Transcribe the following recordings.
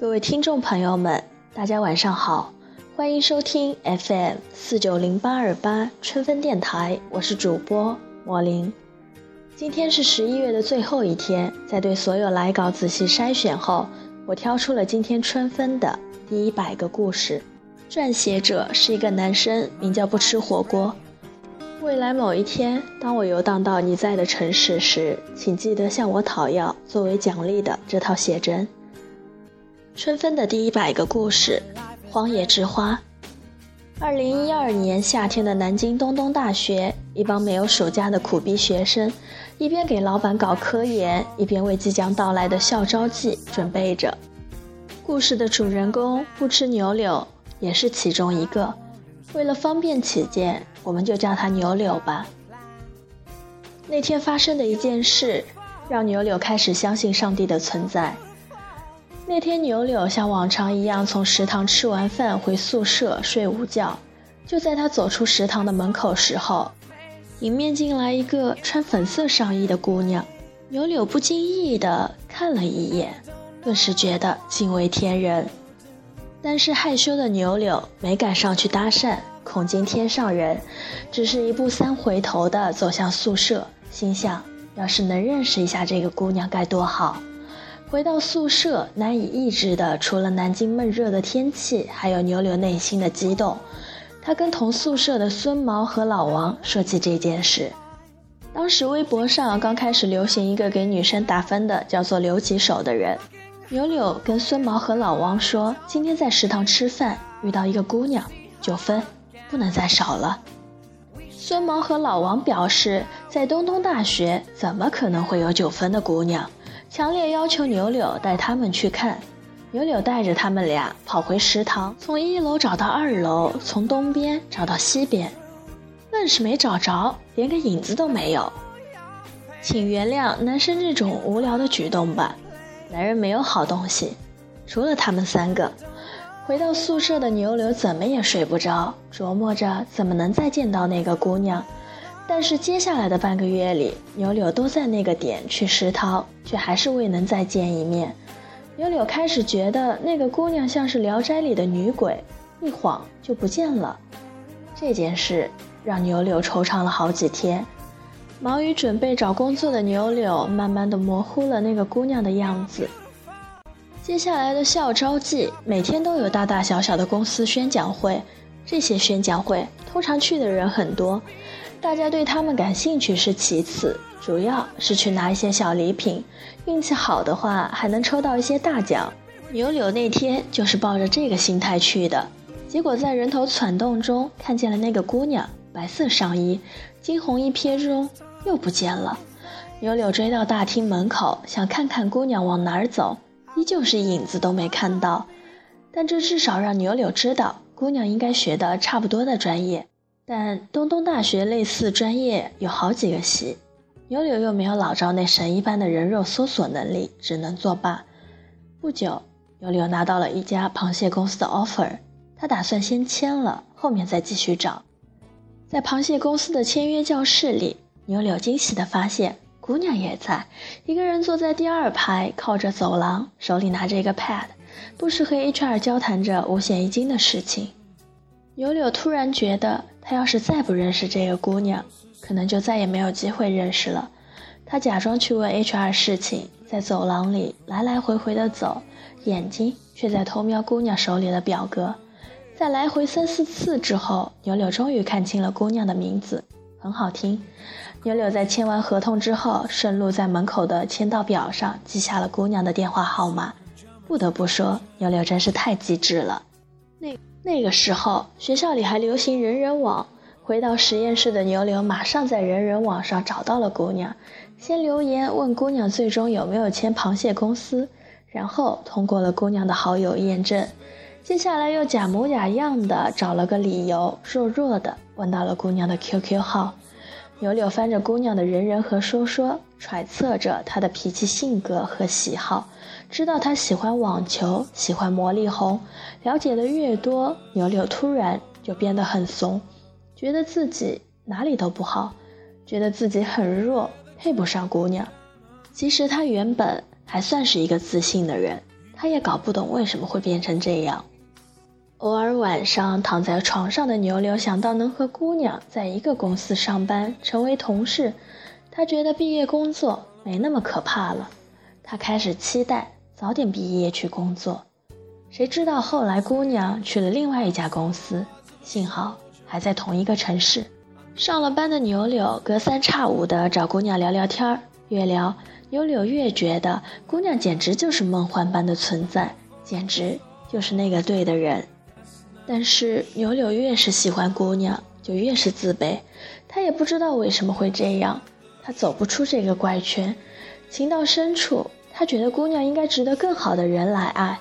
各位听众朋友们，大家晚上好，欢迎收听 FM 四九零八二八春分电台，我是主播莫林。今天是十一月的最后一天，在对所有来稿仔细筛选后，我挑出了今天春分的第一百个故事。撰写者是一个男生，名叫不吃火锅。未来某一天，当我游荡到你在的城市时，请记得向我讨要作为奖励的这套写真。春分的第一百个故事，《荒野之花》。二零一二年夏天的南京东东大学，一帮没有暑假的苦逼学生，一边给老板搞科研，一边为即将到来的校招季准备着。故事的主人公不吃牛柳，也是其中一个。为了方便起见，我们就叫他牛柳吧。那天发生的一件事，让牛柳开始相信上帝的存在。那天，牛柳像往常一样从食堂吃完饭回宿舍睡午觉。就在他走出食堂的门口时候，迎面进来一个穿粉色上衣的姑娘。牛柳不经意地看了一眼，顿时觉得惊为天人。但是害羞的牛柳没敢上去搭讪，恐惊天上人，只是一步三回头地走向宿舍，心想：要是能认识一下这个姑娘该多好。回到宿舍，难以抑制的除了南京闷热的天气，还有牛柳内心的激动。他跟同宿舍的孙毛和老王说起这件事。当时微博上刚开始流行一个给女生打分的，叫做“留几手”的人。牛柳跟孙毛和老王说，今天在食堂吃饭遇到一个姑娘，九分，不能再少了。孙毛和老王表示，在东东大学怎么可能会有九分的姑娘？强烈要求牛柳带他们去看，牛柳带着他们俩跑回食堂，从一楼找到二楼，从东边找到西边，愣是没找着，连个影子都没有。请原谅男生这种无聊的举动吧，男人没有好东西，除了他们三个。回到宿舍的牛柳怎么也睡不着，琢磨着怎么能再见到那个姑娘。但是接下来的半个月里，牛柳都在那个点去食堂，却还是未能再见一面。牛柳开始觉得那个姑娘像是《聊斋》里的女鬼，一晃就不见了。这件事让牛柳惆怅了好几天。忙于准备找工作的牛柳，慢慢的模糊了那个姑娘的样子。接下来的校招季，每天都有大大小小的公司宣讲会，这些宣讲会通常去的人很多。大家对他们感兴趣是其次，主要是去拿一些小礼品，运气好的话还能抽到一些大奖。牛柳那天就是抱着这个心态去的，结果在人头攒动中看见了那个姑娘，白色上衣，惊鸿一瞥中又不见了。牛柳追到大厅门口，想看看姑娘往哪儿走，依旧是影子都没看到。但这至少让牛柳知道，姑娘应该学的差不多的专业。但东东大学类似专业有好几个系，牛柳又没有老赵那神一般的人肉搜索能力，只能作罢。不久，牛柳拿到了一家螃蟹公司的 offer，他打算先签了，后面再继续找。在螃蟹公司的签约教室里，牛柳惊喜地发现姑娘也在，一个人坐在第二排，靠着走廊，手里拿着一个 pad，不时和 HR 交谈着五险一金的事情。牛柳突然觉得，他要是再不认识这个姑娘，可能就再也没有机会认识了。他假装去问 HR 事情，在走廊里来来回回的走，眼睛却在偷瞄姑娘手里的表格。在来回三四次之后，牛柳终于看清了姑娘的名字，很好听。牛柳在签完合同之后，顺路在门口的签到表上记下了姑娘的电话号码。不得不说，牛柳真是太机智了。那。那个时候，学校里还流行人人网。回到实验室的牛柳马上在人人网上找到了姑娘，先留言问姑娘最终有没有签螃蟹公司，然后通过了姑娘的好友验证。接下来又假模假样的找了个理由，弱弱的问到了姑娘的 QQ 号。牛柳翻着姑娘的人人和说说，揣测着他的脾气、性格和喜好。知道他喜欢网球，喜欢魔力红。了解的越多，牛柳突然就变得很怂，觉得自己哪里都不好，觉得自己很弱，配不上姑娘。其实他原本还算是一个自信的人，他也搞不懂为什么会变成这样。偶尔晚上躺在床上的牛柳想到能和姑娘在一个公司上班，成为同事，他觉得毕业工作没那么可怕了。他开始期待早点毕业去工作。谁知道后来姑娘去了另外一家公司，幸好还在同一个城市。上了班的牛柳隔三差五的找姑娘聊聊天儿，越聊牛柳越觉得姑娘简直就是梦幻般的存在，简直就是那个对的人。但是牛柳越是喜欢姑娘，就越是自卑。他也不知道为什么会这样，他走不出这个怪圈。情到深处，他觉得姑娘应该值得更好的人来爱。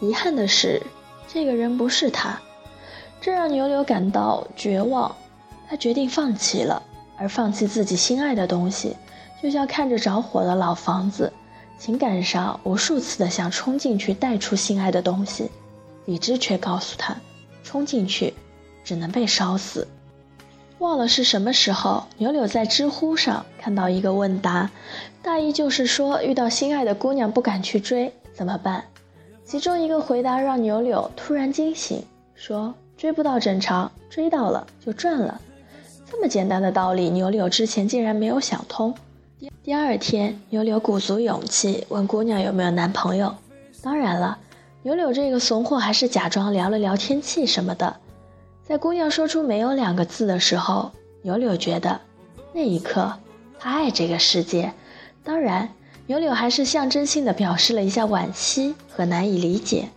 遗憾的是，这个人不是他，这让牛柳感到绝望。他决定放弃了，而放弃自己心爱的东西，就像看着着火的老房子，情感上无数次的想冲进去带出心爱的东西，理智却告诉他。冲进去，只能被烧死。忘了是什么时候，牛柳在知乎上看到一个问答，大意就是说遇到心爱的姑娘不敢去追怎么办？其中一个回答让牛柳突然惊醒，说追不到正常，追到了就赚了。这么简单的道理，牛柳之前竟然没有想通。第二天，牛柳鼓足勇气问姑娘有没有男朋友，当然了。牛柳这个怂货还是假装聊了聊天气什么的，在姑娘说出“没有”两个字的时候，牛柳觉得那一刻他爱这个世界。当然，牛柳还是象征性的表示了一下惋惜和难以理解。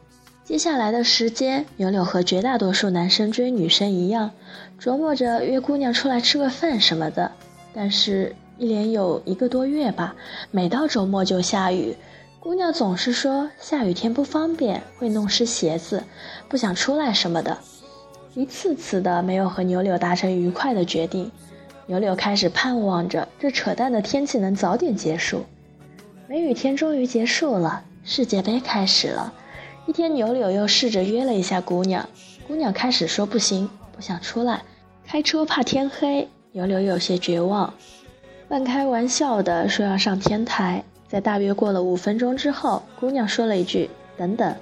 接下来的时间，牛柳和绝大多数男生追女生一样，琢磨着约姑娘出来吃个饭什么的。但是，一连有一个多月吧，每到周末就下雨。姑娘总是说下雨天不方便，会弄湿鞋子，不想出来什么的，一次次的没有和牛柳达成愉快的决定。牛柳开始盼望着这扯淡的天气能早点结束。梅雨天终于结束了，世界杯开始了。一天，牛柳又试着约了一下姑娘，姑娘开始说不行，不想出来，开车怕天黑。牛柳有些绝望，半开玩笑的说要上天台。在大约过了五分钟之后，姑娘说了一句：“等等。”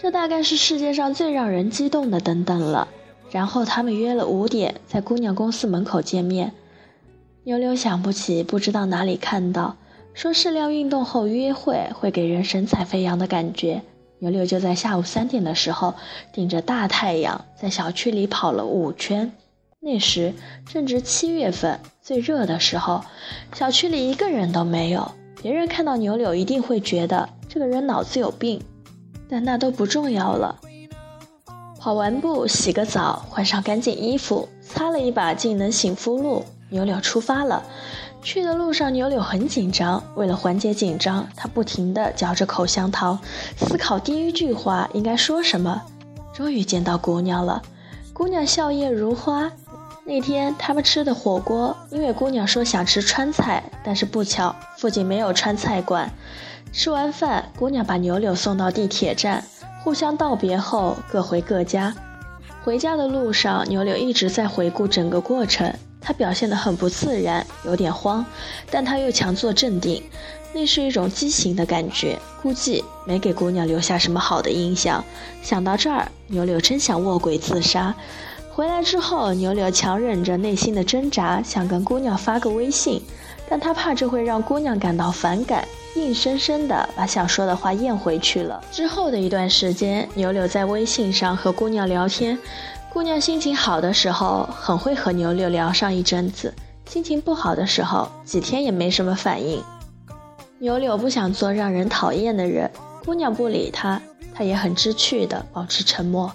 这大概是世界上最让人激动的“等等”了。然后他们约了五点在姑娘公司门口见面。牛柳想不起，不知道哪里看到说适量运动后约会会给人神采飞扬的感觉。牛柳就在下午三点的时候，顶着大太阳在小区里跑了五圈。那时正值七月份最热的时候，小区里一个人都没有。别人看到牛柳一定会觉得这个人脑子有病，但那都不重要了。跑完步，洗个澡，换上干净衣服，擦了一把净能醒肤露，牛柳出发了。去的路上，牛柳很紧张，为了缓解紧张，他不停地嚼着口香糖，思考第一句话应该说什么。终于见到姑娘了，姑娘笑靥如花。那天他们吃的火锅，因为姑娘说想吃川菜，但是不巧附近没有川菜馆。吃完饭，姑娘把牛柳送到地铁站，互相道别后各回各家。回家的路上，牛柳一直在回顾整个过程，他表现得很不自然，有点慌，但他又强作镇定，那是一种畸形的感觉，估计没给姑娘留下什么好的印象。想到这儿，牛柳真想卧轨自杀。回来之后，牛柳强忍着内心的挣扎，想跟姑娘发个微信，但他怕这会让姑娘感到反感，硬生生的把想说的话咽回去了。之后的一段时间，牛柳在微信上和姑娘聊天，姑娘心情好的时候很会和牛柳聊上一阵子，心情不好的时候几天也没什么反应。牛柳不想做让人讨厌的人，姑娘不理他，他也很知趣的保持沉默。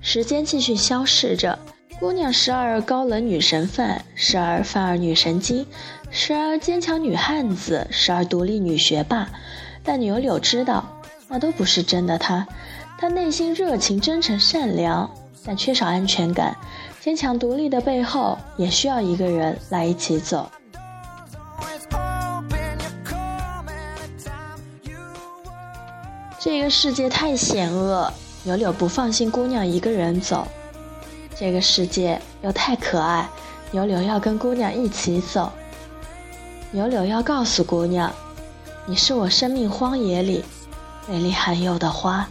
时间继续消逝着，姑娘时而高冷女神范，时而范儿女神经，时而坚强女汉子，时而独立女学霸。但牛柳知道，那都不是真的她。她内心热情、真诚、善良，但缺少安全感。坚强独立的背后，也需要一个人来一起走。这个世界太险恶。牛柳不放心姑娘一个人走，这个世界又太可爱，牛柳要跟姑娘一起走。牛柳要告诉姑娘，你是我生命荒野里美丽罕有的花。